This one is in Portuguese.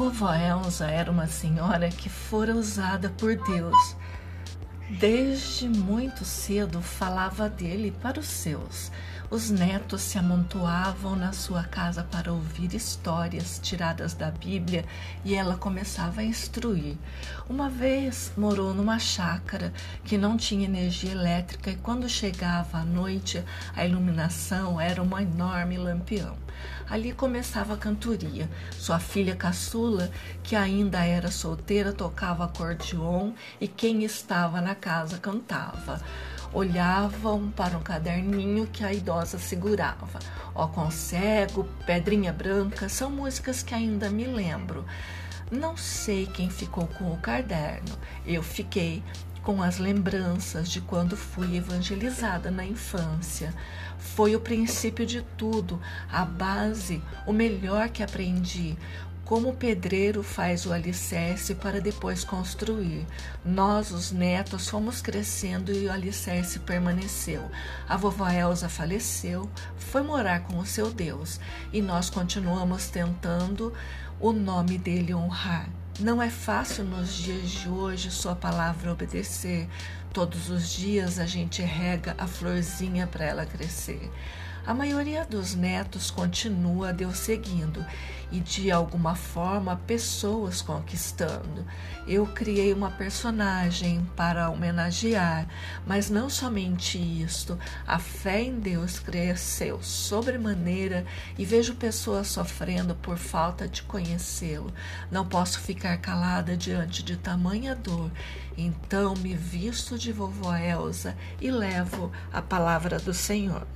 Vovó Elsa era uma senhora que fora usada por Deus. Desde muito cedo falava dele para os seus. Os netos se amontoavam na sua casa para ouvir histórias tiradas da Bíblia e ela começava a instruir. Uma vez morou numa chácara que não tinha energia elétrica e quando chegava à noite a iluminação era um enorme lampião. Ali começava a cantoria. Sua filha caçula, que ainda era solteira, tocava acordeon e quem estava na casa cantava olhavam para um caderninho que a idosa segurava. Ó com cego, Pedrinha Branca, são músicas que ainda me lembro. Não sei quem ficou com o caderno. Eu fiquei com as lembranças de quando fui evangelizada na infância. Foi o princípio de tudo, a base, o melhor que aprendi, como o pedreiro faz o alicerce para depois construir. Nós, os netos, fomos crescendo e o alicerce permaneceu. A vovó Elsa faleceu, foi morar com o seu Deus e nós continuamos tentando o nome dele honrar. Não é fácil nos dias de hoje sua palavra obedecer. Todos os dias a gente rega a florzinha para ela crescer. A maioria dos netos continua Deus seguindo e de alguma forma pessoas conquistando. Eu criei uma personagem para homenagear, mas não somente isto. A fé em Deus cresceu sobremaneira e vejo pessoas sofrendo por falta de conhecê-lo. Não posso ficar calada diante de tamanha dor. Então me visto de vovó Elsa e levo a palavra do Senhor.